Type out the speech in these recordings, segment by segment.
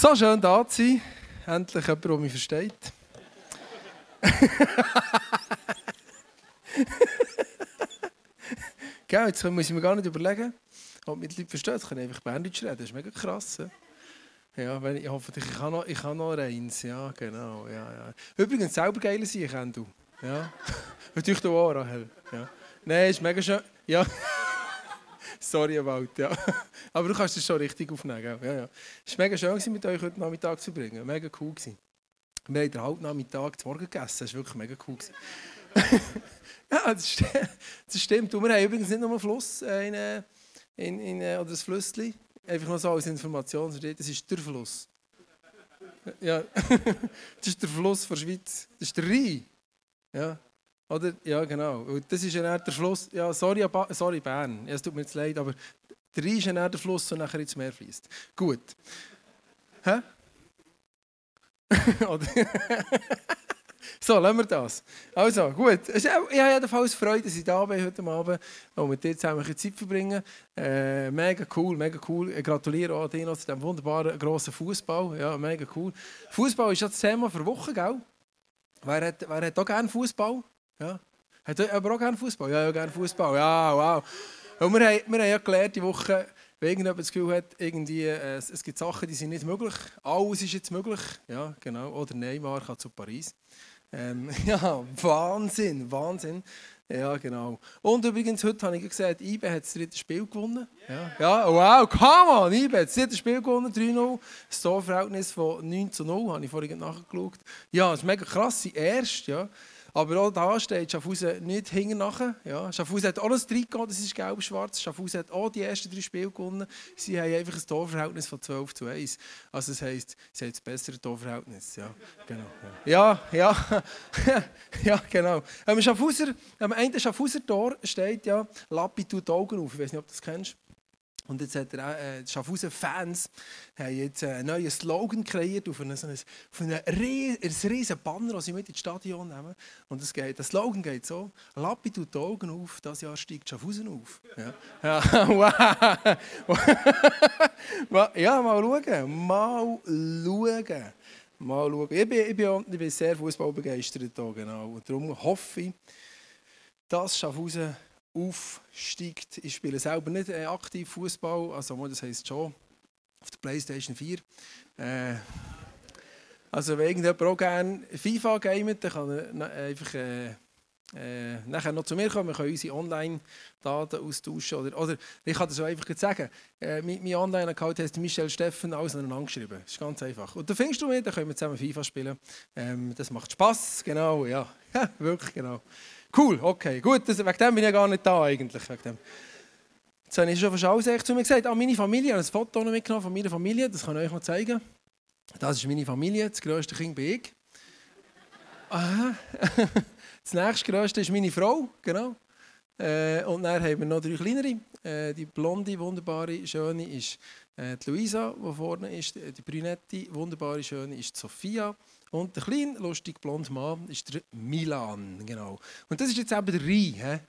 So schön da zu sein. Endlich jemand, der mich versteht. Gell, jetzt muss ich mir gar nicht überlegen, ob mich die Leute verstehen. Ich kann einfach Berndeutsch reden. Das ist mega krass. Ja, wenn ich, hoffe, ich kann noch, ich kann noch eins. Ja, genau. Ja, ja. Übrigens, selber geil sein, ich du. Ja. Natürlich auch, Rahel. Ja. Nein, ist mega schön. Ja. Sorry about, ja. Aber du kannst es schon richtig aufnehmen, gell? Ja, ja. Es war mega schön, mit euch heute Nachmittag zu bringen. Mega cool. Gewesen. Wir haben den Hauptnachmittag zu Morgen gegessen. Das war wirklich mega cool. ja, das, st das stimmt. Und wir haben übrigens nicht nur einen Fluss in, äh, in, in, äh, oder ein Flüssli. Einfach nur so als Information. Das ist der Fluss. Ja, das ist der Fluss der Schweiz. Das ist der Rhein. Ja. Oder? Ja, genau. Und das ist ja der Fluss. Ja, sorry, sorry Bern. Ja, es tut mir jetzt leid, aber der Rhein ist ja der Fluss, der nachher ins Meer fließt. Gut. Hä? so, lassen wir das. Also, gut. Ich habe jedenfalls Freude, dass ich da bin heute Abend und mit dir zusammen Zeit verbringen. Äh, mega cool, mega cool. Ich gratuliere auch dir zu diesem wunderbaren grossen Fußball. Ja, mega cool. Fußball ist ja das Thema für Wochen, gell? Wer hat, wer hat auch gerne Fußball? Ja. Hat er aber auch gerne Fußball? Ja, ja, gerne Fußball. Ja, wow. Und wir, haben, wir haben ja gelernt, die Woche, wenn irgendjemand das Gefühl hat, irgendwie, äh, es gibt Sachen, die sind nicht möglich. Alles ist jetzt möglich. Ja, genau. Oder Neymar kann zu Paris. Ähm, ja, Wahnsinn, Wahnsinn. Ja, genau. Und übrigens, heute habe ich gesagt, IBE hat das dritte Spiel gewonnen. Ja, ja wow, come on, IBE hat das dritte Spiel gewonnen, 3-0. Das Torverhältnis von 9 zu 0, habe ich vorhin nachgeschaut. Ja, das ist mega krass, erst, ja. Aber auch da steht Schaffhausen nicht hinten nachher. Ja, Schaffhausen hat alles Trikot, das ist gelb-schwarz. Schaffhausen hat auch die ersten drei Spiele gewonnen. Sie haben einfach ein Torverhältnis von 12 zu 1. Also das heisst, sie haben das bessere Torverhältnis. Ja, genau. Ja, ja, ja, genau. Am, Schaffhauser, am Ende Schaffhauser Tor steht ja, Lappi tut Augen auf. Ich weiß nicht, ob du das kennst. Und jetzt hat er, äh, die Schaffhausen Fans haben jetzt einen neuen Slogan kreiert auf einen, auf einen, einen riesen Banner, den sie mit ins Stadion nehmen. Und das geht, der Slogan geht so: Lappi tut die Augen auf, das Jahr steigt Schaffhausen auf. Ja, ja wow. ja mal schauen. Mal schauen. Mal schauen. Ich bin, ich bin, ich bin sehr fußballbegeistert genau. Und darum hoffe ich, dass Schaffhausen aufsteigt. Ich spiele selber nicht äh, aktiv Fußball, also das heisst schon auf der Playstation 4. Äh, also wenn irgendjemand auch gerne FIFA gamet, dann kann er einfach äh, äh, nachher noch zu mir kommen. Wir können unsere Online-Daten austauschen. Oder, oder ich kann das auch einfach sagen. Äh, mein, mein Online-Account heißt Michel Steffen, alles aneinander geschrieben. Das ist ganz einfach. Und da findest du mich, dann können wir zusammen FIFA spielen. Ähm, das macht Spass, genau, ja wirklich, genau. Cool, okay, gut, das, wegen dem bin ich gar nicht da eigentlich. Wegen dem. Jetzt habe ich schon fast alles zu mir gesagt. Ah, meine Familie, ich habe ein Foto mitgenommen von meiner Familie, das kann ich euch mal zeigen. Das ist meine Familie, das grösste Kind bin ich. Aha. Das nächste grösste ist meine Frau, genau. Äh, und dann haben wir noch drei kleinere. Äh, die blonde, wunderbare, schöne ist äh, die Luisa, die vorne ist. Die brünette, wunderbare, schöne ist Sophia. Und der kleine, lustige, blonde Mann ist der Milan. Genau. Und das ist jetzt eben der Rhein.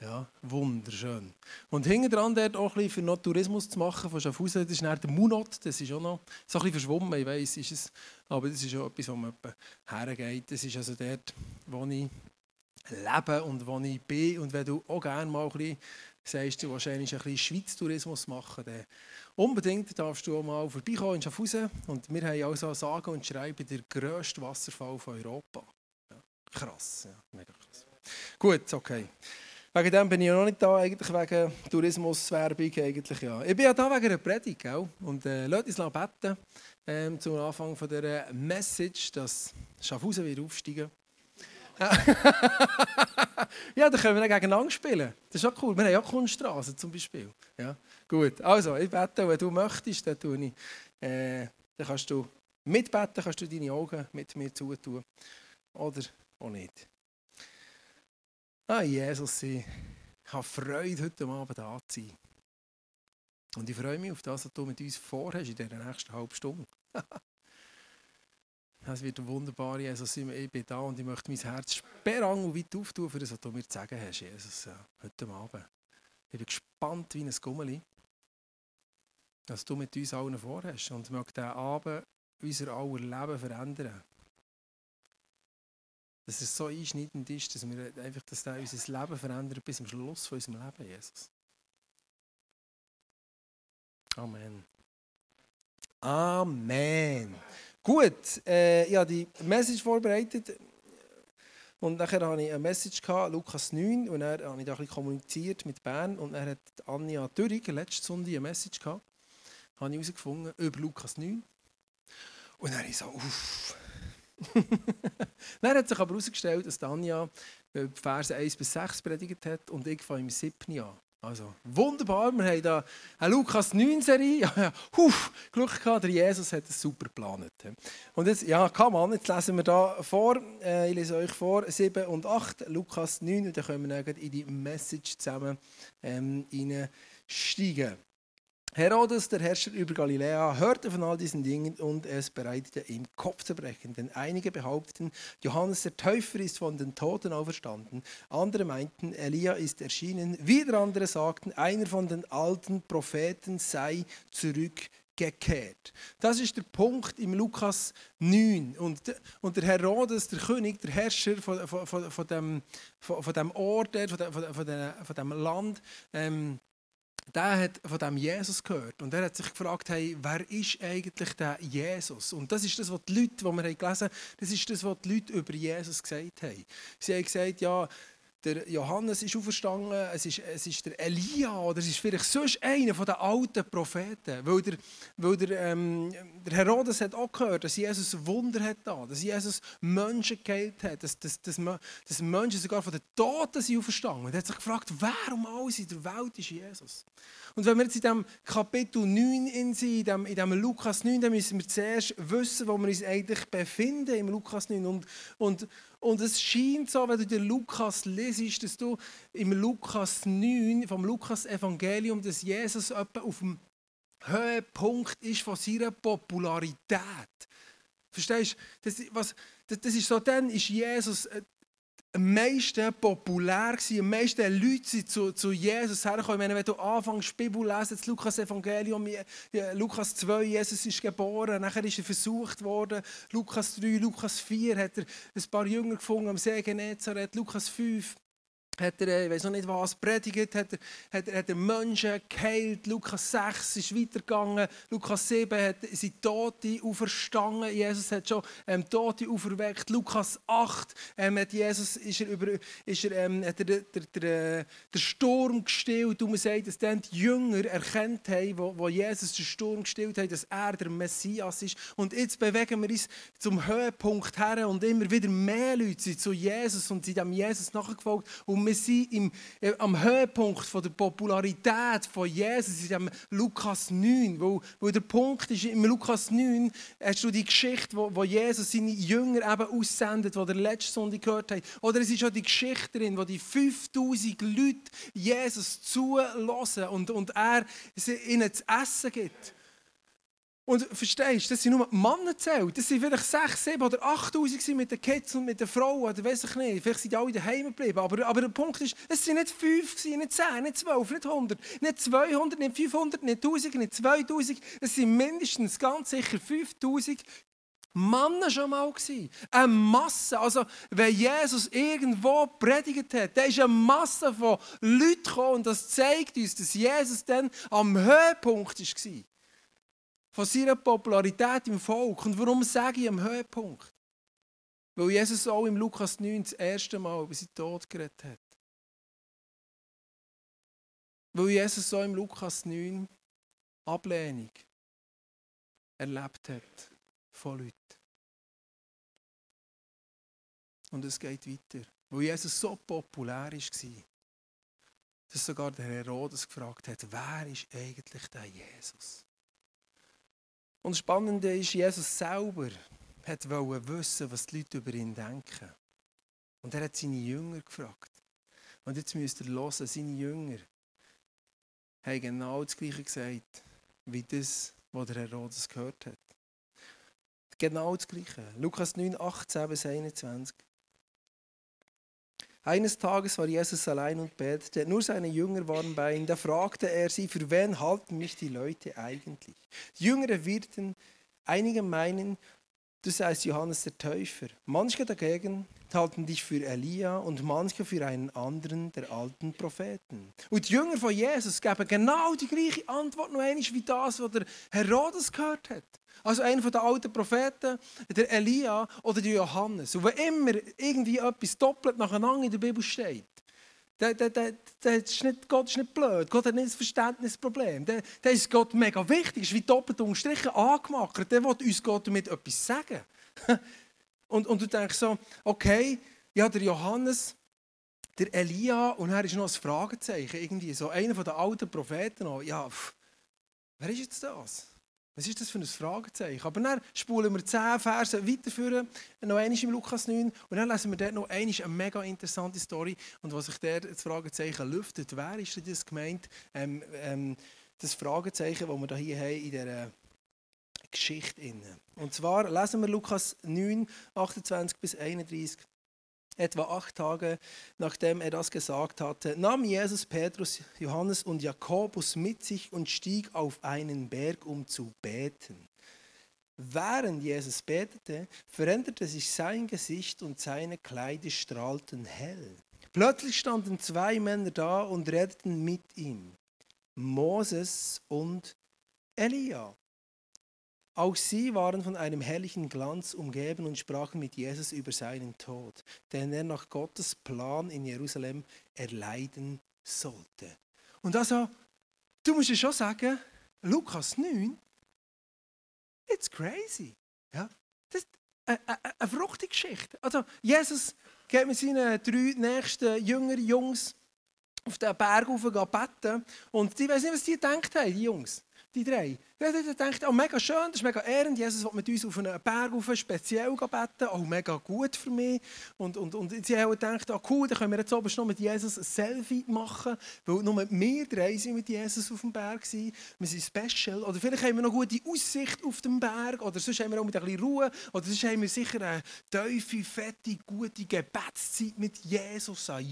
Ja, wunderschön. Und hinten dran dort auch ein für noch Tourismus zu machen von Schaffhausen, das ist der Munot, das ist auch noch so ein bisschen verschwommen, ich weiss, ist es, aber das ist auch etwas, wo man hergeht. Das ist also dort, wo ich lebe und wo ich bin. Und wenn du auch gerne mal ein bisschen sagst, du wahrscheinlich ein bisschen Schweiz-Tourismus machen, dann unbedingt darfst du auch mal vorbeikommen in Schaffhausen. Und wir haben also sagen und schreiben den grössten Wasserfall von Europa. Ja, krass, ja, mega krass. Gut, okay. Wegen dem bin ich noch nicht da, eigentlich wegen Tourismuswerbung. Eigentlich, ja. Ich bin ja da wegen einer Predigt. Gell? Und äh, lasst uns beten ähm, zum Anfang von dieser Message, dass Schaffhausen wieder aufsteigen ja, dann können wir dann gegeneinander spielen. Das ist auch cool. Wir haben ja Kunststraßen zum Beispiel. Ja, gut. Also, ich bete, wenn du möchtest, dann, tue ich, äh, dann kannst du mitbeten, kannst du deine Augen mit mir zutun. Oder auch nicht. Ah, Jesus, ich habe Freude, heute Abend da zu sein. Und ich freue mich auf das, was du mit uns vorhast in dieser nächsten halben Stunde. Es wird eine wunderbare, Jesus, ich bin da und ich möchte mein Herz sperrang und weit auftun, für das, was du mir zu sagen hast, Jesus, heute Abend. Ich bin gespannt wie ein Gummeli, was du mit uns allen vorhast. Und möchte diesen Abend unser aller Leben verändern. Dass es so einschneidend ist, dass wir einfach dass der unser Leben verändert bis zum Schluss von unserem Leben, Jesus. Amen. Amen. Gut, äh, ich habe die Message vorbereitet und nachher hatte ich eine Message, gehabt, Lukas 9, und dann habe ich da ein bisschen kommuniziert mit Bern und dann hat Anja Dürrig letzte Sonntag eine Message gehabt, habe ich herausgefunden, über Lukas 9. Und dann habe ich so, uff. dann hat sich aber herausgestellt, dass Anja die Verse 1 bis 6 predigt hat und ich fange im 7. an. Also, wunderbar, wir haben hier eine Lukas 9 Serie. Ja, ja, huf, Glück gehabt, der Jesus hat es super geplant. Und jetzt, ja, kann man, jetzt lesen wir da vor, äh, ich lese euch vor, 7 und 8, Lukas 9, und dann können wir dann in die Message zusammen ähm, reinsteigen. Herodes, der Herrscher über Galiläa, hörte von all diesen Dingen und es bereitete ihm Kopf zu brechen. Denn einige behaupteten, Johannes der Täufer ist von den Toten auferstanden. Andere meinten, Elia ist erschienen. Wieder andere sagten, einer von den alten Propheten sei zurückgekehrt. Das ist der Punkt im Lukas 9. Und, und der Herodes, der König, der Herrscher von, von, von, von, dem, von, von dem Ort, von, dem, von, dem, von dem Land, ähm, der hat von dem Jesus gehört und er hat sich gefragt, hey, wer ist eigentlich der Jesus? Und das ist das, was die Leute, die wir gelesen haben, das ist das, was die Leute über Jesus gesagt haben. Sie haben gesagt, ja, der Johannes ist auferstanden, es ist, es ist der Elia oder es ist vielleicht sonst einer von den alten Propheten. Weil der, weil der, ähm, der Herodes hat auch gehört, dass Jesus Wunder hat da, dass Jesus Menschen geheilt hat, dass, dass, dass, dass Menschen sogar von den Toten sind auferstanden. Und er hat sich gefragt, wer um alles in der Welt ist Jesus? Und wenn wir jetzt in diesem Kapitel 9 in sind, in diesem, in diesem Lukas 9, dann müssen wir zuerst wissen, wo wir uns eigentlich befinden im Lukas 9. Und, und, und es scheint so, wenn du den Lukas lesest, dass du im Lukas 9, vom Lukas-Evangelium, dass Jesus etwa auf dem Höhepunkt ist von seiner Popularität. Verstehst du? Das, was, das, das ist so, dann ist Jesus äh, am meisten populär gewesen, am meisten Leute sind zu, zu Jesus hergekommen. Meine, wenn du anfängst, die Bibel lesen, das Lukas Evangelium, Lukas 2, Jesus ist geboren, nachher ist er versucht worden, Lukas 3, Lukas 4 hat er ein paar Jünger gefunden am See Genezareth, Lukas 5 hat er, äh, ich weiß noch nicht was, predigt, hat er, hat, er, hat er Menschen geheilt. Lukas 6 ist weitergegangen. Lukas 7 hat, sind Tote auferstanden. Jesus hat schon ähm, Tote auferweckt. Lukas 8 ähm, hat Jesus, ist er über, ist er, ähm, hat er der, der, der, der Sturm gestillt. Und man sagt, dass dann die Jünger erkannt haben, wo, wo Jesus den Sturm gestillt hat, dass er der Messias ist. Und jetzt bewegen wir uns zum Höhepunkt her und immer wieder mehr Leute sind zu Jesus und sind dem Jesus nachgefolgt. Und wir sind im, äh, am Höhepunkt von der Popularität von Jesus in Lukas 9. Wo, wo der Punkt ist, im Lukas 9 hast du die Geschichte, wo, wo Jesus seine Jünger eben aussendet, die der letzte Sonntag gehört haben. Oder es ist auch die Geschichte drin, wo die 5000 Leute Jesus zulassen und, und er ihnen zu essen gibt. Und verstehst du, das sind nur Männer. Das sind vielleicht 6, 7 oder 8000 mit den Kids und mit den Frauen, oder weiß ich nicht. Vielleicht sind alle daheim geblieben. Aber, aber der Punkt ist, es sind nicht 5, nicht 10, nicht 12, nicht 100, nicht 200, nicht 500, nicht 1000, nicht 2000. Es sind mindestens ganz sicher 5000 Männer schon mal gewesen. Eine Masse. Also, wenn Jesus irgendwo predigt hat, da ist eine Masse von Leuten gekommen und das zeigt uns, dass Jesus dann am Höhepunkt war von seiner Popularität im Volk. Und warum sage ich am Höhepunkt? Weil Jesus auch im Lukas 9 das erste Mal über seinen Tod geredet hat. Weil Jesus auch im Lukas 9 Ablehnung erlebt hat von Leuten. Und es geht weiter. Weil Jesus so populär war, dass sogar der Herodes gefragt hat, wer ist eigentlich der Jesus? Und das Spannende ist, Jesus selber hat wissen, was die Leute über ihn denken. Und er hat seine Jünger gefragt. Und jetzt müsst ihr hören, seine Jünger haben genau das Gleiche gesagt, wie das, was der Herodes gehört hat. Genau das Gleiche. Lukas 9, 18 bis 21. Eines Tages war Jesus allein und betete. Nur seine Jünger waren bei ihm. Da fragte er sie, für wen halten mich die Leute eigentlich? Die Jünger erwiderten, Einige meinen, du seist Johannes der Täufer. Manche dagegen halten dich für Elia und manche für einen anderen der alten Propheten. Und die Jünger von Jesus geben genau die gleiche Antwort noch einmal wie das, was der Herodes gehört hat. Also einer der alten Propheten, der Elia oder der Johannes. Und wenn immer irgendwie etwas doppelt nacheinander in der Bibel steht, der, der, der, der ist nicht, Gott ist nicht blöd, Gott hat nicht das Verständnisproblem. Der, der ist Gott mega wichtig, ist wie doppelt unterstrichen angemacht. Der will uns Gott damit etwas sagen. Und, und du denkst so, okay, ja, der Johannes, der Elia, und er ist noch ein Fragezeichen, irgendwie so einer der alten Propheten. Noch. Ja, pff, wer ist jetzt das? Was ist das für ein Fragezeichen? Aber dann spulen wir zehn Verse weiterführen, noch einmal im Lukas 9, und dann lesen wir dort noch einmal eine mega interessante Story. Und was sich dort das Fragezeichen lüftet, wer ist denn das gemeint? Ähm, ähm, das Fragezeichen, das wir hier haben in dieser Geschichte. Und zwar lesen wir Lukas 9, 28 bis 31. Etwa acht Tage nachdem er das gesagt hatte, nahm Jesus Petrus, Johannes und Jakobus mit sich und stieg auf einen Berg, um zu beten. Während Jesus betete, veränderte sich sein Gesicht und seine Kleider strahlten hell. Plötzlich standen zwei Männer da und redeten mit ihm, Moses und Elia. Auch sie waren von einem herrlichen Glanz umgeben und sprachen mit Jesus über seinen Tod, den er nach Gottes Plan in Jerusalem erleiden sollte. Und also, du musst ja schon sagen, Lukas 9, it's crazy. Ja? Das ist eine, eine, eine verrückte Geschichte. Also, Jesus geht mit seinen drei nächsten Jüngern, Jungs, auf den Berg rauf beten. Und die weiß nicht, was die gedacht haben, die Jungs die drei. Die denkt, oh, mega schön, das ist mega ehrend. Jesus will mit uns auf einen Berg auf speziell beten. Oh, mega gut für mich. Und, und, und sie haben gedacht, oh, cool, dann können wir jetzt oben noch mit Jesus ein Selfie machen. Weil nur wir drei sind mit Jesus auf dem Berg waren. Wir sind special. Oder vielleicht haben wir noch gute Aussicht auf dem Berg. Oder sonst haben wir auch mit ein bisschen Ruhe. Oder sonst haben wir sicher eine tiefe, fette, gute Gebetszeit mit Jesus an.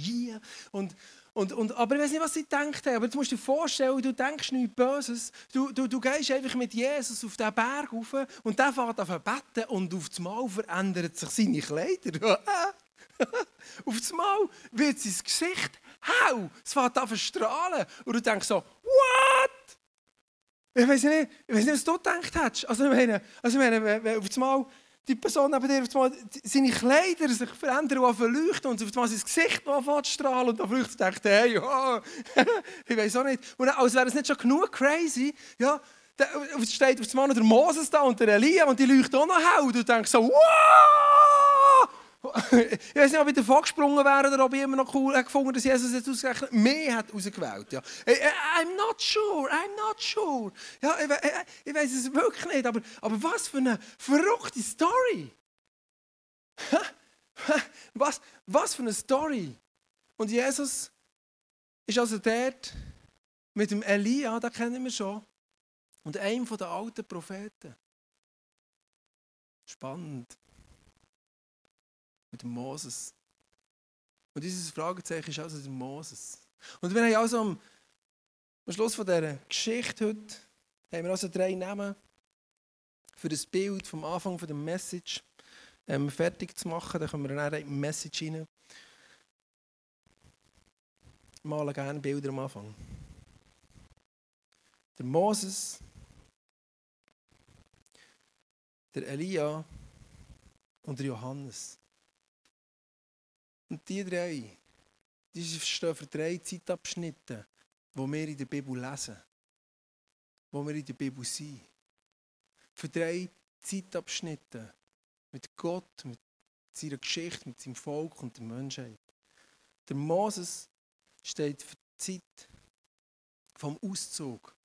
Und, und, und, aber ich weiß nicht, was sie gedacht haben. Aber jetzt musst du dir vorstellen, du denkst nichts Böses. Du, du, du gehst einfach mit Jesus auf diesen Berg rauf und der fährt an beten und auf einmal verändert sich seine Kleider. auf einmal wird sein Gesicht hau. Es fährt an strahlen. Und du denkst so, what? Ich weiß nicht, nicht was du gedacht hast. Also ich meine, also ich meine auf einmal die Person neben dir, mal, seine Kleider sich verändern und verleuchten und auf einmal sein Gesicht anfängt zu strahlen und dann flüchtet und denkt, hey, ja, ich weiß auch nicht. Und als wäre es nicht schon genug crazy, ja, da steht auf einmal der Moses da und der Elia und die leuchten auch noch hell und du denkst so, wow! ich weiß nicht, ob ich davon gesprungen wäre oder ob ich immer noch cool gefunden dass Jesus jetzt ausgerechnet mehr hat ausgewählt. Ja. I'm not sure, I'm not sure. Ja, ich, ich, weiß es wirklich nicht, aber, aber was für eine verrückte Story. was, was für eine Story. Und Jesus ist also dort mit dem Elia, da kennen wir schon, und einem der alten Propheten. Spannend mit Moses. Und dieses Fragezeichen ist also der Moses. Und wir haben also am, am Schluss von dieser Geschichte heute haben wir also drei Namen für das Bild vom Anfang von der Message ähm, fertig zu machen. Da können wir dann in die Message rein. Ich male gerne Bilder am Anfang. Der Moses, der Elia und der Johannes. Und die drei, die stehen für drei Zeitabschnitte, wo wir in der Bibel lesen, wo wir in der Bibel sind. Für drei Zeitabschnitte mit Gott, mit seiner Geschichte, mit seinem Volk und der Menschheit. Der Moses steht für die Zeit vom Auszug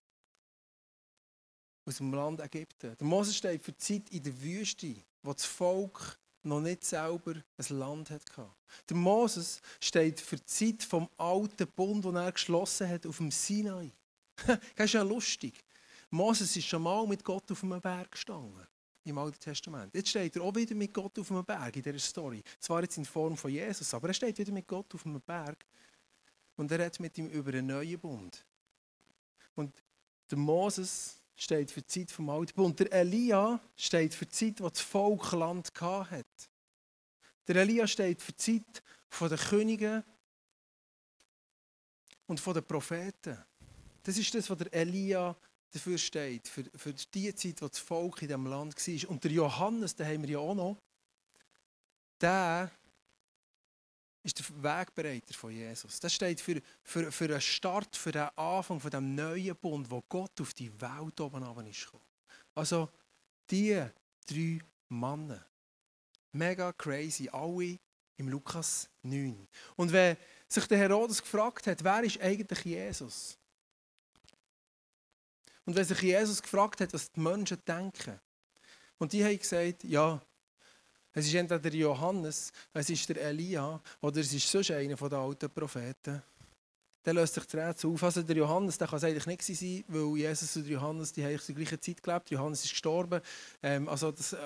aus dem Land Ägypten. Der Moses steht für die Zeit in der Wüste, wo das Volk noch nicht selber ein Land hatte. Der Moses steht für die Zeit vom alten Bund, den er geschlossen hat auf dem Sinai. das ist ja lustig. Moses ist schon mal mit Gott auf einem Berg gestanden. Im Alten Testament. Jetzt steht er auch wieder mit Gott auf einem Berg in dieser Story. Zwar jetzt in Form von Jesus, aber er steht wieder mit Gott auf einem Berg. Und er redet mit ihm über einen neuen Bund. Und der Moses steht für die Zeit vom Alten Bund. Der Elia steht für die Zeit, wo das Volk Land hat. Der Elia steht für die Zeit der Könige und der Propheten. Das ist das, was der Elia dafür steht, für, für die Zeit, wo das Volk in diesem Land war. Und der Johannes, den haben wir ja auch noch, der ist der Wegbereiter von Jesus. Das steht für, für, für einen Start, für den Anfang von dem neuen Bund, wo Gott auf die Welt oben ist gekommen. Also die drei Männer. Mega crazy, alle im Lukas 9. Und wenn sich der Herodes gefragt hat, wer ist eigentlich Jesus? Und wenn sich Jesus gefragt hat, was die Menschen denken, und die haben gesagt, ja, es ist entweder der Johannes, es ist der Elia oder es ist sonst einer der alten Propheten dann löst sich das Rätsel auf. Also der Johannes der kann es eigentlich nicht sein, weil Jesus und Johannes die haben zur gleichen Zeit gelebt. Johannes ist gestorben. Ähm, also das äh,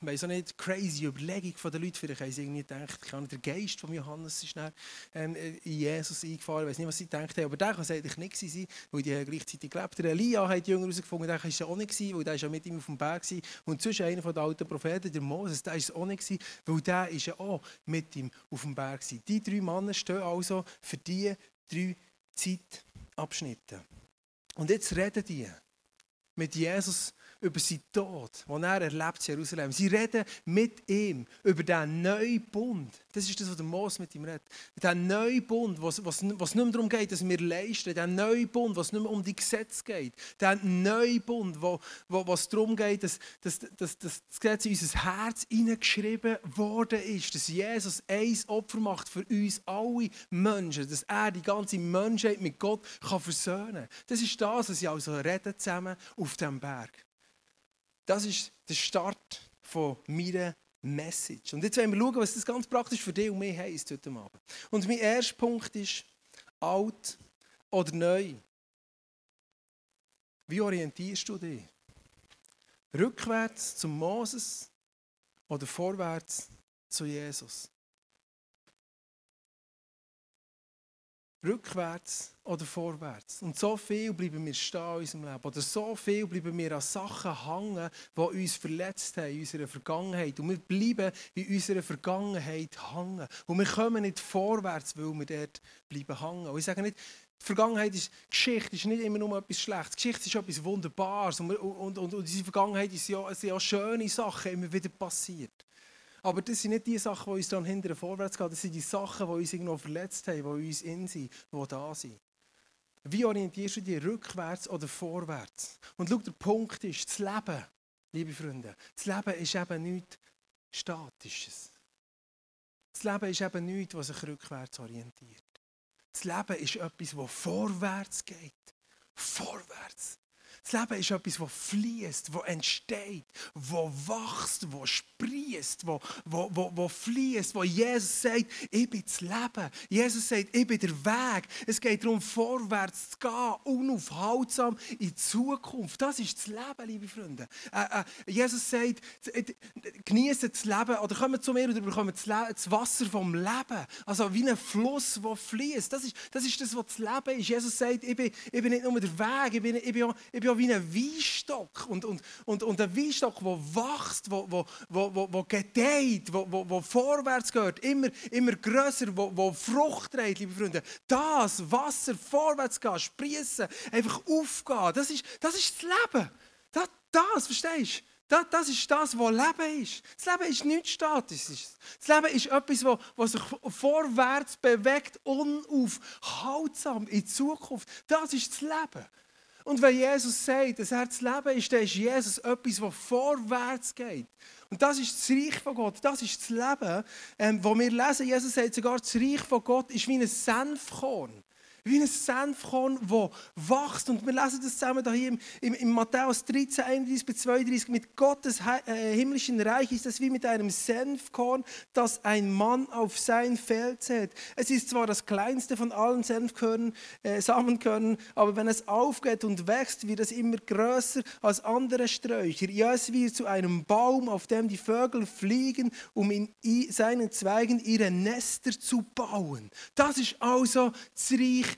weiß auch nicht, crazy Überlegung von den Leuten. Vielleicht haben sie irgendwie gedacht, kann der Geist von Johannes ist dann, ähm, in Jesus eingefahren. Ich weiß nicht, was sie gedacht haben. Aber der kann es eigentlich nicht sein, weil die haben gleichzeitig gelebt. Der Elia hat die Jünger herausgefunden, der war es auch nicht, gewesen, weil der ist ja mit ihm auf dem Berg war. Und zwischen einer der alten Propheten, der Moses, der war es auch nicht, gewesen, weil der ist ja auch mit ihm auf dem Berg war. Die drei Männer stehen also für die drei Zeitabschnitte. Und jetzt reden die mit Jesus über seinen Tod, den er erlebt in Jerusalem. Sie reden mit ihm über den neuen Bund. Das ist das, was der Mose mit ihm redet. Der neue Bund, was, nicht mehr darum geht, dass wir leisten. Der neue Bund, was nicht mehr um die Gesetze geht. Der neue Bund, wo, wo, was darum geht, dass, dass, dass, dass das Gesetz in unser Herz hineingeschrieben worden ist. Dass Jesus ein Opfer macht für uns alle Menschen. Dass er die ganze Menschheit mit Gott kann versöhnen kann. Das ist das, was sie also reden zusammen auf dem Berg. Das ist der Start von meiner Message. Und jetzt wollen wir schauen, was das ganz praktisch für dich und mich heisst heute Abend. Und mein erster Punkt ist, alt oder neu. Wie orientierst du dich? Rückwärts zum Moses oder vorwärts zu Jesus? Rückwärts oder vorwärts. Und so viel bleiben wir stehen in unserem Leben. Oder so viel bleiben wir an Sachen hängen, die uns verletzt haben in unserer Vergangenheit. Und wir bleiben in unserer Vergangenheit hängen. Und wir kommen nicht vorwärts, weil wir dort bleiben hängen. Und ich sage nicht, die Vergangenheit ist, Geschichte ist nicht immer nur etwas Schlechtes. Geschichte ist etwas Wunderbares. Und, und, und, und unsere Vergangenheit ist ja, sind ja schöne Sachen immer wieder passiert. Aber das sind nicht die Sachen, die uns dann hinterher vorwärts gehen. Das sind die Sachen, die uns irgendwo verletzt haben, die uns in sind, die da sind. Wie orientierst du dich rückwärts oder vorwärts? Und schau, der Punkt ist, das Leben, liebe Freunde, das Leben ist eben nichts Statisches. Das Leben ist eben nichts, was sich rückwärts orientiert. Das Leben ist etwas, das vorwärts geht. Vorwärts. Das Leben ist etwas, das fließt, das entsteht, das wächst, das sprießt, das, das, das, das fließt, wo Jesus sagt, ich bin das Leben. Jesus sagt, ich bin der Weg. Es geht darum, vorwärts zu gehen, unaufhaltsam in die Zukunft. Das ist das Leben, liebe Freunde. Äh, äh, Jesus sagt, äh, genieße das Leben oder kommt zu mir und bekommt das Wasser vom Leben. Also wie ein Fluss, der fließt. Das ist, das ist das, was das Leben ist. Jesus sagt, ich bin, ich bin nicht nur der Weg, ich bin, ich bin, ich bin wie ein Weinstock. Und, und, und, und ein Weinstock, der wächst, der wo, wo, wo, wo gedeiht, der wo, wo vorwärts geht, immer, immer grösser, der wo Frucht trägt, liebe Freunde. Das Wasser vorwärts gehen, sprießen, einfach aufgehen, das ist das, ist das Leben. Das, das verstehst du? Das, das, ist das, was Leben ist. Das Leben ist nichts Statisches. Das Leben ist etwas, was, was sich vorwärts bewegt, unaufhaltsam in die Zukunft. Das ist das Leben. Und wenn Jesus sagt, das Herz Leben ist, dann ist Jesus etwas, das vorwärts geht. Und das ist das Reich von Gott, das ist das Leben, ähm, wo wir lesen, Jesus sagt sogar, das Reich von Gott ist wie ein Senfkorn wie ein Senfkorn, das wächst. Und wir lesen das zusammen hier im, im, im Matthäus 13, 31 bis 32. Mit Gottes äh, himmlischen Reich ist es wie mit einem Senfkorn, das ein Mann auf sein Feld sät. Es ist zwar das kleinste von allen Senfkörnern, äh, Samenkörnern, aber wenn es aufgeht und wächst, wird es immer größer als andere Sträucher. Ja, es wird zu einem Baum, auf dem die Vögel fliegen, um in seinen Zweigen ihre Nester zu bauen. Das ist also das Reich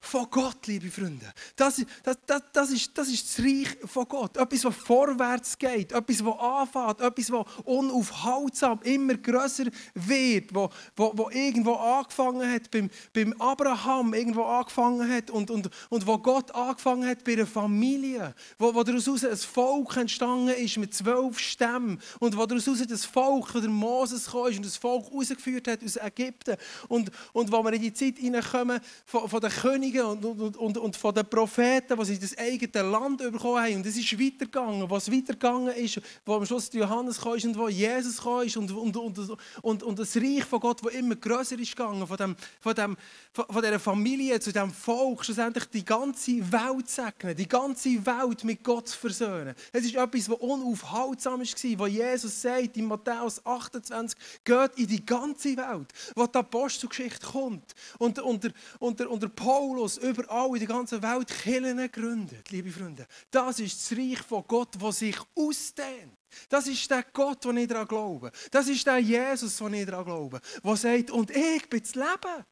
von Gott, liebe Freunde. Das, das, das, das, ist, das ist das Reich von Gott. Etwas, was vorwärts geht, etwas, was anfängt, etwas, was unaufhaltsam immer grösser wird, wo, wo, wo irgendwo angefangen hat, beim, beim Abraham irgendwo angefangen hat und, und, und wo Gott angefangen hat bei einer Familie, wo, wo daraus ein Volk entstanden ist mit zwölf Stämmen und wo daraus das Volk, wo der Moses kam und das Volk rausgeführt hat aus Ägypten und, und wo wir in die Zeit hineinkommen von, von den Königen und, und, und, und von den Propheten, die sie das eigene Land bekommen haben. Und es ist weitergegangen. Was weitergegangen ist, wo am Schluss Johannes kam und wo Jesus kam und, und, und, und, und das Reich von Gott, das immer grösser ist gegangen, von, dem, von, dem, von dieser Familie zu diesem Volk, schlussendlich die ganze Welt segnen, die ganze Welt mit Gott versöhnen. Es ist etwas, was unaufhaltsam war, wo Jesus sagt in Matthäus 28, geht in die ganze Welt, wo die Apostelgeschichte kommt und, und, der, und, der, und der Paulus überall in der ganzen Welt Kirchen gründet, liebe Freunde. Das ist das Reich von Gott, das sich ausdehnt. Das ist der Gott, den ich daran glaube. Das ist der Jesus, den ich daran glaube, der sagt, und ich bin das Leben.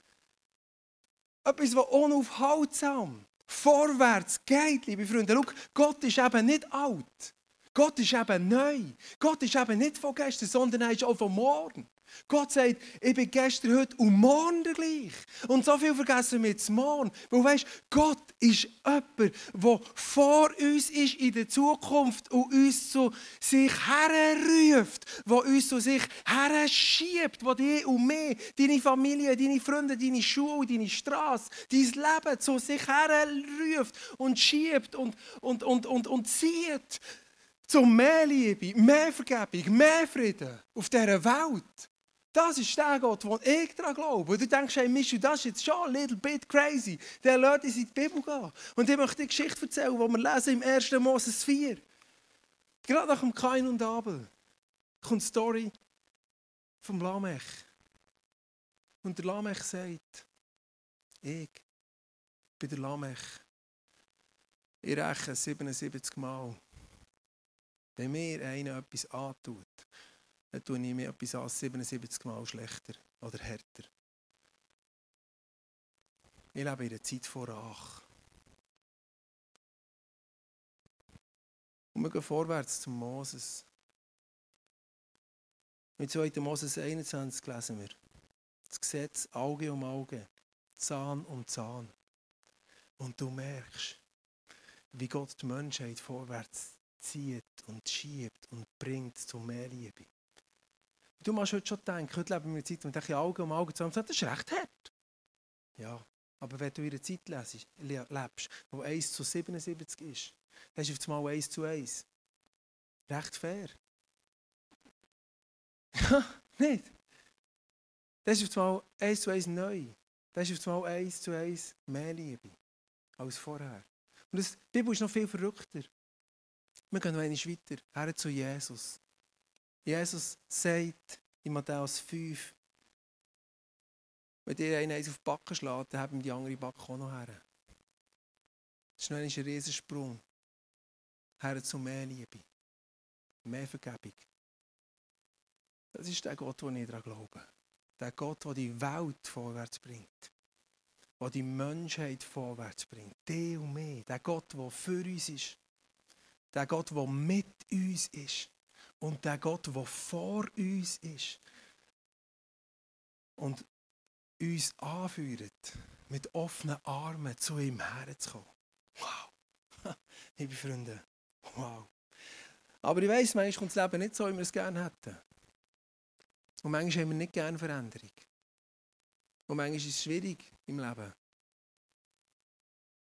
Etwas, was unaufhaltsam vorwärts geht, liebe Freunde. Schau, Gott ist eben nicht alt. Gott ist eben neu. Gott ist eben nicht von gestern, sondern er ist auch von morgen. Gott sagt, ich bin gestern, heute und morgen gleich. Und so viel vergessen wir jetzt morgen. Weil weißt, Gott ist jemand, der vor uns ist in der Zukunft und uns zu sich herruft, der uns zu sich herschiebt, der dich und mich, deine Familie, deine Freunde, deine Schule, deine Straße, dein Leben zu sich herruft und schiebt und, und, und, und, und zieht. Zu mehr Liebe, mehr Vergebung, mehr Frieden auf dieser Welt. Das ist der Gott, wo ich daran glaube. Und du denkst, hey, Michel, das ist jetzt schon ein little bit crazy. Der uns in die Bibel gehen. Und ich möchte die Geschichte erzählen, die wir lesen im 1. Moses 4. Gerade nach dem Kain und Abel kommt die Story vom Lamech. Und der Lamech sagt, ich bin der Lamech. Ich rechne 77 Mal. Wenn mir einer etwas antut, dann tue ich mir etwas an 77 Mal schlechter oder härter. Ich lebe in der Zeit vor Rach. Und wir gehen vorwärts zum Moses. In 2. Moses 21 lesen wir das Gesetz Auge um Auge, Zahn um Zahn. Und du merkst, wie Gott die Menschheit vorwärts zieht und schiebt und bringt zu mehr Liebe. Du musst heute schon denken, heute leben wir in Zeit, wo wir Augen um Augen zusammen das ist recht hart. Ja, aber wenn du in einer Zeit lebst, wo 1 zu 77 ist, dann ist auf einmal 1 zu 1. Recht fair. Ja, nicht? Das ist auf einmal 1 zu 1 neu. Das ist auf einmal 1 zu 1 mehr Liebe als vorher. Und das, die Bibel ist noch viel verrückter. Wir gehen noch weiter, her zu Jesus. Jesus sagt in Matthäus 5, wenn ihr einen auf die Backe schlägt, dann haben die andere Backe auch noch her. Das ist ein Riesensprung. Her zu mehr Liebe, mehr Vergebung. Das ist der Gott, den ich daran glaube. Der Gott, der die Welt vorwärts bringt. Der die Menschheit vorwärts bringt. Der und mich. Der Gott, der für uns ist. Der Gott, der mit uns ist und der Gott, der vor uns ist und uns anführt, mit offenen Armen zu ihm herzukommen. Wow! Liebe Freunde, wow! Aber ich weiss, manchmal kommt das Leben nicht so, wie wir es gerne hätten. Und manchmal haben wir nicht gerne Veränderung. Und manchmal ist es schwierig im Leben.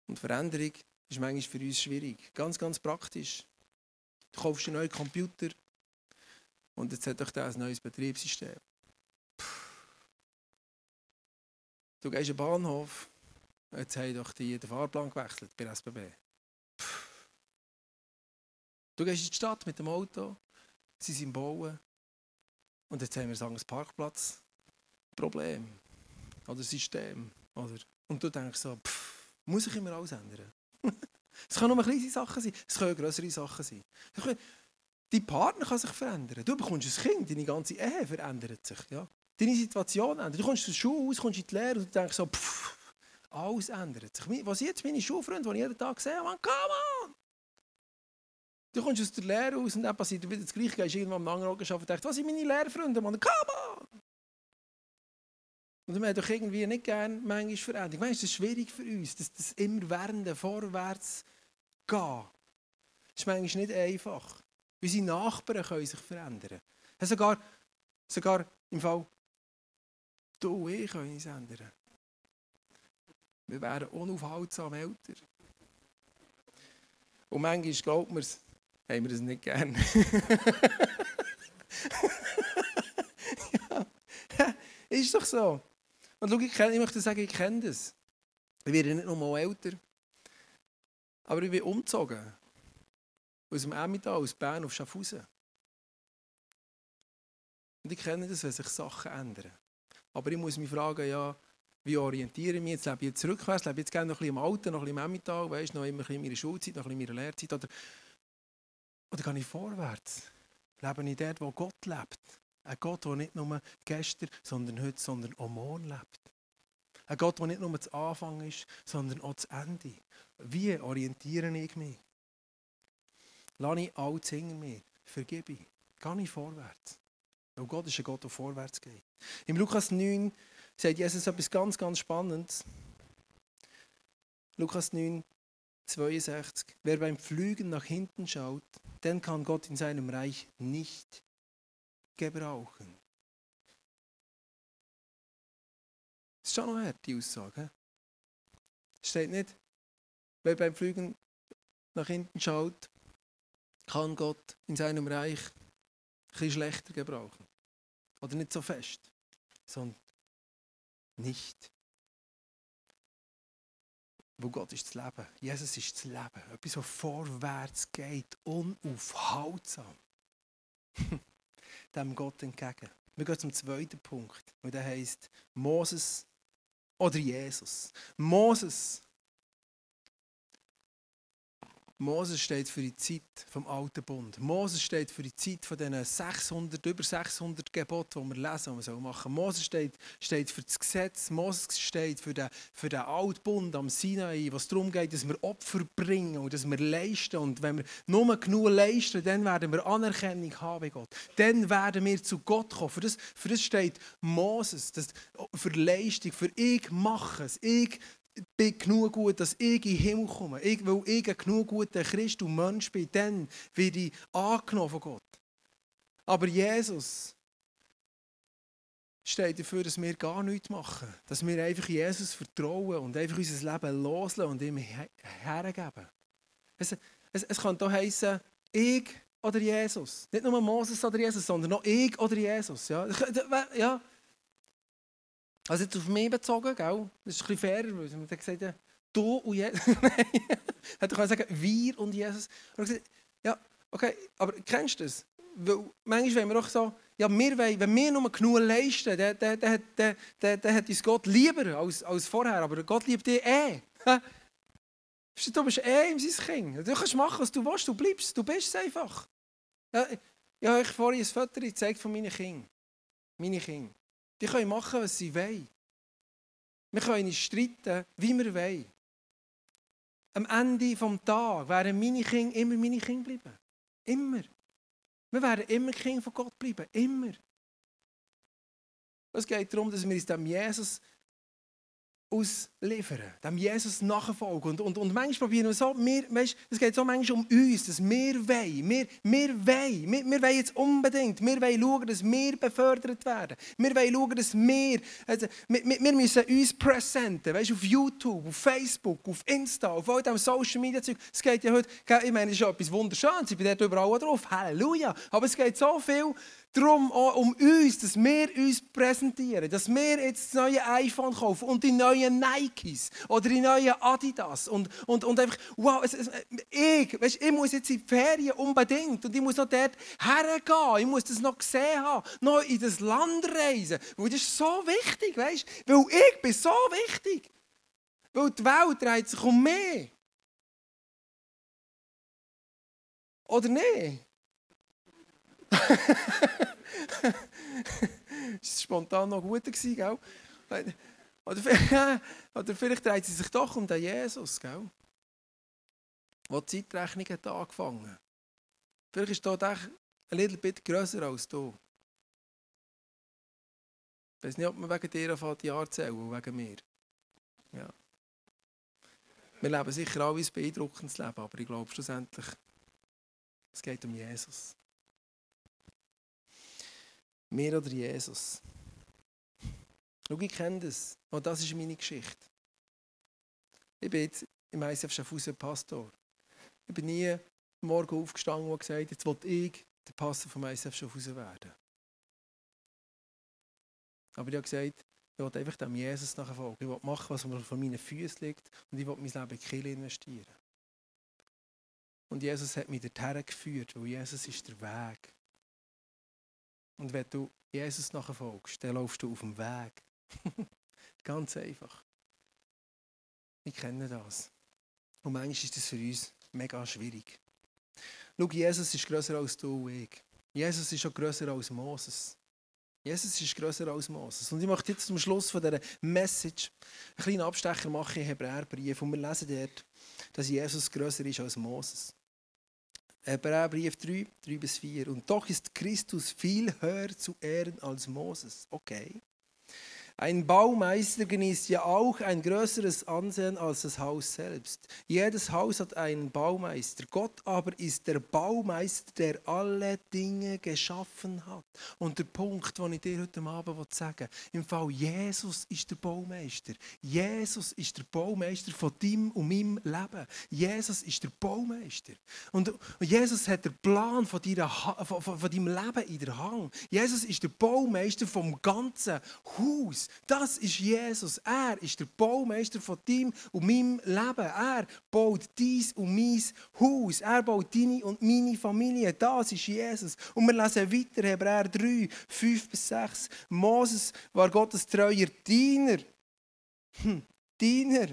Und Veränderung ist manchmal für uns schwierig. Ganz, ganz praktisch. Du kaufst einen neuen Computer, und jetzt hat doch das ein neues Betriebssystem. Du gehst in den Bahnhof, jetzt haben doch die den Fahrplan gewechselt bei der SBB. Du gehst in die Stadt mit dem Auto, sie sind bauen und jetzt haben wir sagen, ein Parkplatzproblem oder System. Oder? Und du denkst so, pff, muss ich immer alles ändern? Es können nur kleine Sachen sein, es können größere Sachen sein. Dein Partner kann sich verändern. Du bekommst ein Kind, deine ganze Ehe verändert sich. Ja? Deine Situation ändert. Du kommst zur Schule aus, kommst in die Lehre und denkst so, pff, Alles ändert sich. Was jetzt meine Schulfreunde, die ich jeden Tag sehe, man, come on! Du kommst aus der Lehre aus und dann passiert wieder das Gleiche. Gehst irgendwann am anderen Augen und denkst, was sind meine Lehrfreunde, man, come on! Und wir haben doch irgendwie nicht gerne manchmal Veränderung. Weißt, das ist schwierig für uns, dass das immer während vorwärts gehen. Das ist manchmal nicht einfach. Unsere Nachbarn können sich verändern. Sogar, sogar im Fall du und ich können uns ändern. Wir wären unaufhaltsam älter. Und manchmal, glaubt man es, haben wir das nicht gern. ja, ist doch so. Und schau, ich, ich möchte sagen, ich kenne das. Ich werde nicht noch mal älter. Aber ich bin umgezogen. Aus dem Emmental, aus Bern auf Schaffhausen. Und ich kenne das, wenn sich Sachen ändern. Aber ich muss mich fragen, ja, wie orientiere ich mich? Jetzt lebe ich jetzt rückwärts, lebe jetzt gerne noch ein bisschen im Alten, noch ein bisschen im Emmental, weißt, noch immer in meiner Schulzeit, noch ein bisschen in meiner Lehrzeit. Oder, oder gehe ich vorwärts? Lebe ich dort, wo Gott lebt? Ein Gott, der nicht nur gestern, sondern heute, sondern auch morgen lebt. Ein Gott, der nicht nur zu Anfang ist, sondern auch zu Ende. Wie orientiere ich mich? Lass ich alles hinter mir. Vergebe ich. Gehe ich vorwärts. Weil Gott ist ein Gott, der vorwärts geht. Im Lukas 9 sagt Jesus etwas ganz, ganz Spannendes. Lukas 9, 62. Wer beim Flügen nach hinten schaut, den kann Gott in seinem Reich nicht gebrauchen. Das ist schon noch hart, die Aussage. Steht nicht, wer beim Flügen nach hinten schaut, kann Gott in seinem Reich ein schlechter gebrauchen. Oder nicht so fest, sondern nicht. Wo Gott ist das Leben. Jesus ist das Leben. Etwas, was vorwärts geht, unaufhaltsam. dem Gott entgegen. Wir gehen zum zweiten Punkt, und der heißt Moses oder Jesus. Moses Moses steht für die Zeit vom Alten Bund. Moses steht für die Zeit von diesen 600, über 600 Geboten, die wir lesen, die wir machen Moses steht, steht für das Gesetz. Moses steht für den, für den Alten Bund am Sinai, was darum geht, dass wir Opfer bringen und dass wir leisten. Und wenn wir nur genug leisten, dann werden wir Anerkennung haben bei Gott. Dann werden wir zu Gott kommen. Für das, für das steht Moses. Das, für Leistung, für ich mache es. Ich bin genug gut, dass ich in den Himmel komme. Ich, weil ich ein genug guter Christ und Mensch bin, dann werde ich angenommen von Gott. Aber Jesus steht dafür, dass wir gar nichts machen. Dass wir einfach Jesus vertrauen und einfach unser Leben loslassen und ihm hergeben. Es, es, es kann hier heißen, ich oder Jesus. Nicht nur Moses oder Jesus, sondern noch ich oder Jesus. Ja, ja. Also jetzt auf mich bezogen, gell? das ist ein bisschen fairer, weil man gesagt hat, du und Jesus. Nein, hätte ich sagen, wir und Jesus. Und gesagt, ja, okay, aber kennst du das? Weil manchmal wollen wir auch so, ja, wir wollen, wenn wir nur genug leisten, dann, dann, dann, dann, dann, dann hat uns Gott lieber als, als vorher. Aber Gott liebt dich eh. Du bist eh in sein Kind. Du kannst machen, was du willst, du bleibst, du bist es einfach. Ja, ich habe euch vorhin ein Foto gezeigt von meinen Kindern. Meine Kinder. Die können machen, was sie wollen. Wir können streiten, wie wir wollen. Am Ende des Tages werden meine Kinder immer meine Kinder bleiben. Immer. Wir werden immer Kinder von Gott bleiben. Immer. Es geht darum, dass wir uns dem Jesus ausliefern, dem Jesus nachfolgen. Und, und, und manchmal probieren wir so, wir, weißt, es geht so manchmal um uns, dass wir wollen, wir, wir wollen, wir, wir wollen jetzt unbedingt, wir wollen schauen, dass wir befördert werden. Wir wollen schauen, dass wir, also, wir, wir müssen uns präsentieren, weißt, auf YouTube, auf Facebook, auf Insta, auf all dem Social Media Zeug. Es geht ja heute, ich meine, es ist etwas Wunderschönes, ich bin dort überall drauf, Halleluja, aber es geht so viel darum um uns, dass wir uns präsentieren, dass wir jetzt das neue iPhone kaufen und die neuen Nikes oder die neuen Adidas und, und, und einfach, wow, es, es, ich, weißt, ich muss jetzt in die Ferien unbedingt und ich muss noch dort hergehen, ich muss das noch gesehen haben, noch in das Land reisen, weil das ist so wichtig, weißt, weil ich bin so wichtig, weil die Welt dreht sich um mich. Oder nicht? das war spontan noch gut, gell? Oder, oder vielleicht dreht sie sich doch um den Jesus, gell? Wo die Zeitrechnung hat angefangen Vielleicht ist dort ein little bit grösser als du. Ich weiß nicht, ob man wegen dir anfängt, die Jahre zählen, wegen mir. Ja. Wir leben sicher alle ein beeindruckendes Leben, aber ich glaube schlussendlich, es geht um Jesus. Mir oder Jesus. Schau, ich kenne das. Und das ist meine Geschichte. Ich bin jetzt im ICF Schaffhausen Pastor. Ich bin nie morgen aufgestanden und gesagt, jetzt will ich der Pastor vom ICF Schaffhausen werden. Aber ich habe gesagt, ich will einfach dem Jesus nachfolgen. Ich will machen, was mir von meinen Füßen liegt und ich will mein Leben in Kirche investieren. Und Jesus hat mich dorthin geführt, weil Jesus ist der Weg. Und wenn du Jesus nachfolgst, dann laufst du auf dem Weg. Ganz einfach. Ich kenne das. Und manchmal ist das für uns mega schwierig. Schau, Jesus ist grösser als du und ich. Jesus ist auch grösser als Moses. Jesus ist grösser als Moses. Und ich möchte jetzt zum Schluss von dieser Message einen kleinen Abstecher machen im Hebräerbrief. Und wir lesen dort, dass Jesus grösser ist als Moses. Hebräerbrief 3, 3 bis 4. Und doch ist Christus viel höher zu ehren als Moses. Okay. Ein Baumeister genießt ja auch ein größeres Ansehen als das Haus selbst. Jedes Haus hat einen Baumeister. Gott aber ist der Baumeister, der alle Dinge geschaffen hat. Und der Punkt, den ich dir heute Abend sagen will, im Fall Jesus ist der Baumeister. Jesus ist der Baumeister von deinem und meinem Leben. Jesus ist der Baumeister. Und Jesus hat den Plan von, deiner, von, von, von deinem Leben in der Hand. Jesus ist der Baumeister vom ganzen Haus. Das ist Jesus. Er ist der Baumeister von deinem und meinem Leben. Er baut dies und mein Haus. Er baut deine und meine Familie. Das ist Jesus. Und wir lesen weiter, Hebräer 3, 5 bis 6. Moses war Gottes treuer Diener. Hm, Diener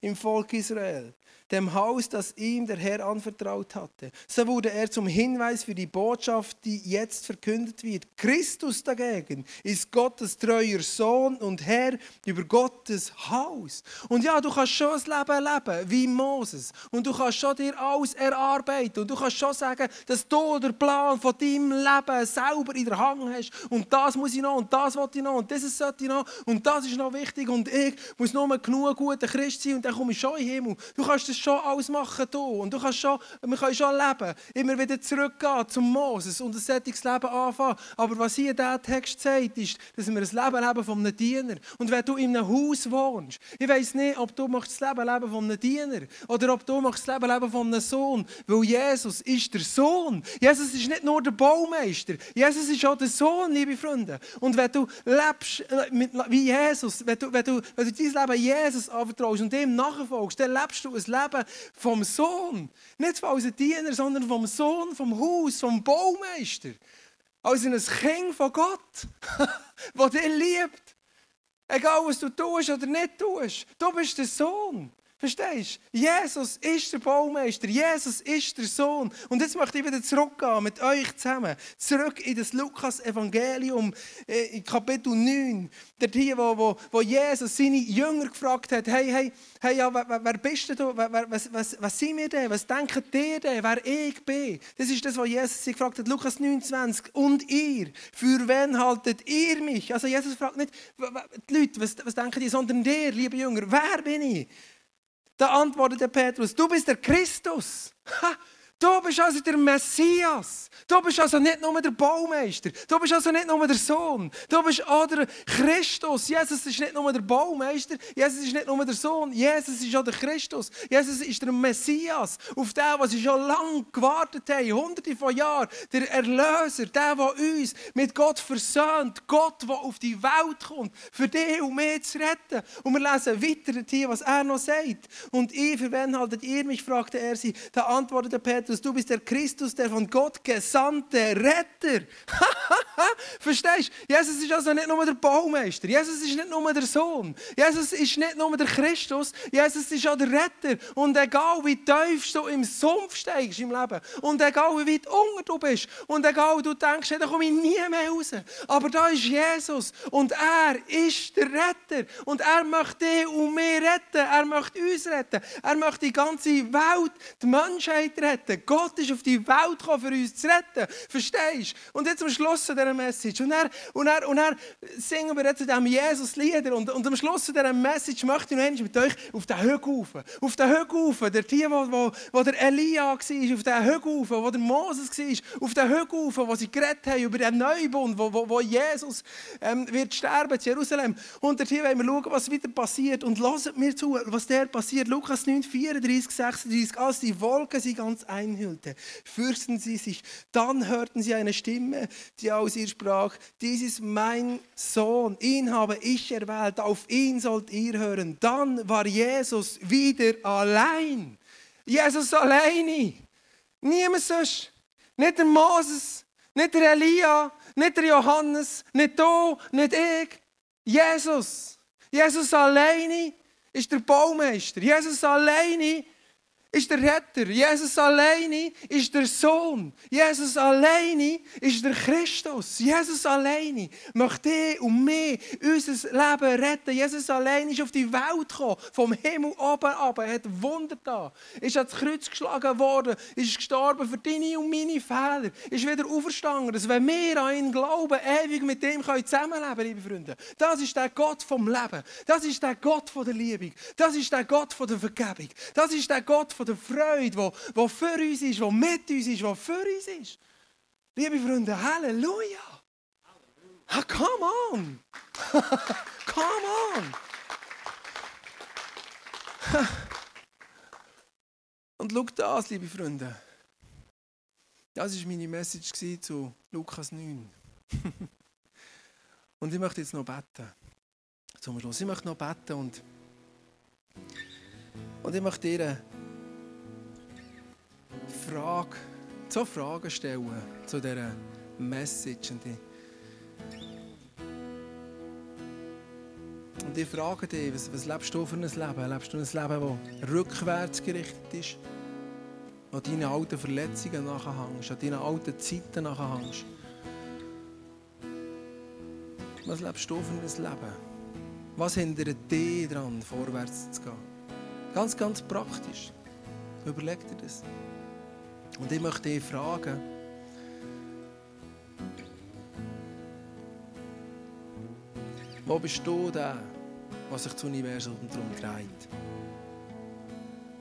im Volk Israel dem Haus, das ihm der Herr anvertraut hatte. So wurde er zum Hinweis für die Botschaft, die jetzt verkündet wird. Christus dagegen ist Gottes treuer Sohn und Herr über Gottes Haus. Und ja, du kannst schon das Leben leben wie Moses. Und du kannst schon dir alles erarbeiten. Und du kannst schon sagen, dass du den Plan von deinem Leben selber in der Hand hast. Und das muss ich noch und das will ich noch und das sollte ich noch und das ist noch wichtig und ich muss nur genug guter Christ sein und dann komme ich schon in den Himmel. Du kannst das kannst schon alles machen du. und du kannst schon, wir können schon leben, immer wieder zurückgehen zum Moses und ein solches Leben anfangen. Aber was hier der Text sagt, ist, dass wir ein Leben leben von einem Diener. Und wenn du in einem Haus wohnst, ich weiß nicht, ob du das Leben leben von einem Diener oder ob du das Leben leben von einem Sohn, weil Jesus ist der Sohn. Jesus ist nicht nur der Baumeister, Jesus ist auch der Sohn, liebe Freunde. Und wenn du lebst äh, wie Jesus, wenn du, wenn du, wenn du dein Leben Jesus anvertraust und dem nachfolgst, dann lebst du ein Leben Leben vom Sohn. Nicht als ein Diener, sondern vom Sohn, vom Haus, vom Baumeister. Als ein Kind von Gott, der dich liebt. Egal, was du tust oder nicht tust. Du bist der Sohn. Verstehst du? Jesus ist der Baumeister, Jesus ist der Sohn. Und jetzt möchte ich wieder zurückgehen mit euch zusammen. Zurück in das Lukas-Evangelium, äh, in Kapitel 9. Dort hier, wo, wo, wo Jesus seine Jünger gefragt hat: Hey, hey, hey ja, wer, wer bist du? Wer, was, was, was sind wir denn? Was denken ihr denn, wer ich bin? Das ist das, was Jesus sich gefragt hat. Lukas 29. Und ihr? Für wen haltet ihr mich? Also, Jesus fragt nicht die Leute, was, was denken die, sondern der, liebe Jünger, wer bin ich? Da antwortete Petrus, du bist der Christus. Ha, du bist also der Messias. Du bist also nicht nur der Baumeister. Du bist also nicht nur der Sohn. Du bist auch der Christus. Jesus ist nicht nur der Baumeister. Jesus ist nicht nur der Sohn. Jesus ist auch der Christus. Jesus ist der Messias, auf den, was sie schon lange gewartet haben, hunderte von Jahren. Der Erlöser, der, der uns mit Gott versöhnt. Gott, der auf die Welt kommt, für dich und mich zu retten. Und wir lesen weiter hier, was er noch sagt. Und ich, für wen haltet ihr mich, fragte er sie. Da antwortete Petrus, Petrus, du bist der Christus, der von Gott gesandte Retter. Verstehst du? Jesus ist also nicht nur der Baumeister. Jesus ist nicht nur der Sohn. Jesus ist nicht nur der Christus. Jesus ist auch der Retter. Und egal wie tief du im Sumpf steigst im Leben und egal wie weit unten du bist und egal du denkst, da komme ich nie mehr raus. Aber da ist Jesus und er ist der Retter und er möchte dich und mich retten. Er möchte uns retten. Er möchte die ganze Welt, die Menschheit retten. Gott ist auf die Welt gekommen, für uns zu retten. Verstehst du? Und jetzt am Schluss dieser Message. Und er, und er, und er singen wir jetzt zu diesem Jesus Lieder. Und, und am Schluss dieser Message möchte ich noch mit euch auf den Hügel. Auf den Hügel. Der Tier, wo, wo, wo der Elia war, auf den Hügel. Wo der Moses war, auf den Hügel. Wo sie geredet haben über den Neubund, wo, wo, wo Jesus ähm, wird sterben Jerusalem. Und der Tier wollen wir schauen, was wieder passiert. Und lasst mir zu, was der passiert. Lukas 9, 34, 36. Als die Wolke sie ganz einhüllte, fürchten sie sich. Dann hörten sie eine Stimme, die aus ihr sprach: Dies ist mein Sohn, ihn habe ich erwählt, auf ihn sollt ihr hören. Dann war Jesus wieder allein. Jesus alleine. Niemand sonst. Nicht der Moses, nicht der Elia, nicht der Johannes, nicht du, nicht ich. Jesus. Jesus alleine ist der Baumeister. Jesus alleine ist der Retter. Jesus alleine ist der Sohn. Jesus alleine ist der Christus. Jesus alleine möchte dich und mich unser Leben retten. Jesus alleine ist auf die Welt gekommen, vom Himmel oben ab. Er hat Wunder da. Ist ans Kreuz geschlagen worden, ist gestorben für deine und meine Fehler, ist wieder auferstanden, dass wenn wir an ihn glauben, ewig mit ihm zusammenleben können, liebe Freunde. Das ist der Gott vom Leben. Das ist der Gott von der Liebe. Das ist der Gott von der Vergebung. Das ist der Gott von der Freude, die für uns ist, die mit uns ist, die für uns ist. Liebe Freunde, Halleluja! Ah, come on! come on! Und schau das, liebe Freunde. Das war meine Message zu Lukas 9. und ich möchte jetzt noch beten. Zum Schluss. Ich möchte noch beten und, und ich möchte dir Frage, so Fragen stellen zu dieser Message. Und ich, und ich frage dich, was, was lebst du für ein Leben? Lebst du ein Leben, das rückwärts gerichtet ist? An deinen alten Verletzungen nachhängst, an deinen alten Zeiten nachhängst? Was lebst du für ein Leben? Was hindert dich daran, vorwärts zu gehen? Ganz, ganz praktisch. Überleg dir das. Und ich möchte dich fragen, wo bist du der, was sich das Universum darum dreht?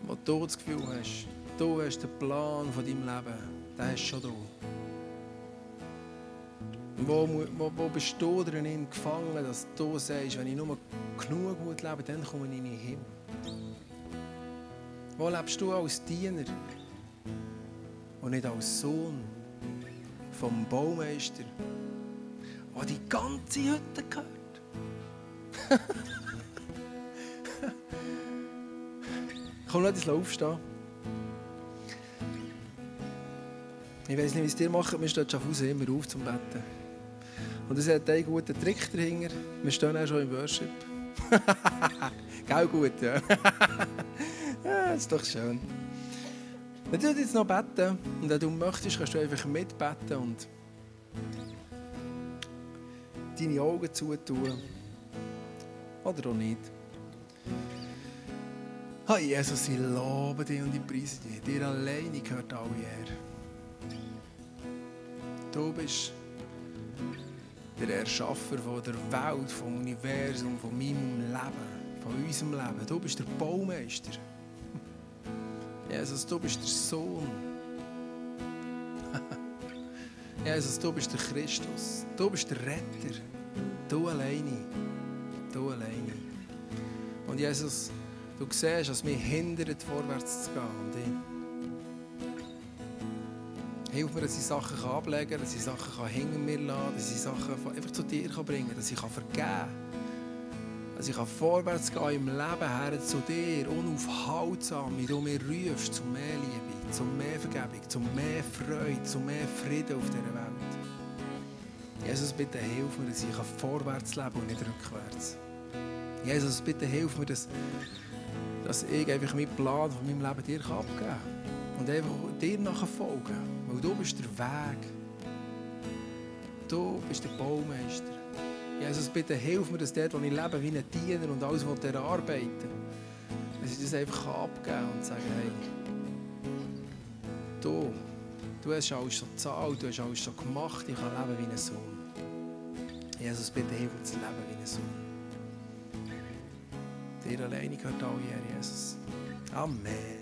Wo du das Gefühl hast, du hast den Plan von deinem Leben, den hast du schon da. Wo, wo, wo bist du drin gefangen, dass du sagst, wenn ich nur genug gut lebe, dann komme ich in den Himmel? Wo lebst du als Diener? Und nicht als Sohn vom Baumeister, der die ganze Hütte gehört. Komm, lass uns aufstehen. Ich weiß nicht, wie es dir macht, wir stehen Schaffhausen immer auf zum Betten. Und es hat einen guten Trick dahinter. Wir stehen auch schon im Worship. Gell gut, ja. ja, ist doch schön. Wenn du jetzt noch beten und wenn du möchtest, kannst du einfach mitbeten und deine Augen zutun. Oder auch nicht. Oh Jesus, ich lobe dich und ich preise dich. Dir alleine gehört alle Ehre. Du bist der Erschaffer von der Welt, vom Universum, von meinem Leben, von unserem Leben. Du bist der Baumeister. Jesus, du bist der Sohn. Jesus, du bist der Christus. Du bist der Retter. Du alleine. Du alleine. Und Jesus, du siehst, was mich hindert, vorwärts zu gehen. Und ich hilf mir, dass ich Sachen ablegen kann, dass ich Sachen hinter mir lassen kann, dass ich Sachen einfach zu dir bringen kann, dass ich vergeben kann. Dass ich vorwärts gehen im Leben her zu dir, unaufhaltsam, wie du mir rufst zu mehr Liebe. zu mehr Vergebung, zu mehr Freude, zu mehr Frieden auf dieser Welt. Jesus, bitte hilf mir, dass ich vorwärts leben und nicht rückwärts. Jesus, bitte hilf mir, dass, dass ich einfach meinen Plan von meinem Leben dir abgeben kann. Und einfach dir nachfolgen. Weil du bist der Weg. Du bist der Baumeister. Jesus, bitte hilf mir, dass dort, wo ich lebe, wie ein Diener und alles, was der arbeitet, dass ich das einfach abgeben kann und sagen, hey, du, du hast alles schon gezahlt, du hast alles schon gemacht, ich kann leben wie ein Sohn. Jesus, bitte hilf mir zu leben wie ein Sohn. Dir alleine gehört all Herr Jesus. Amen.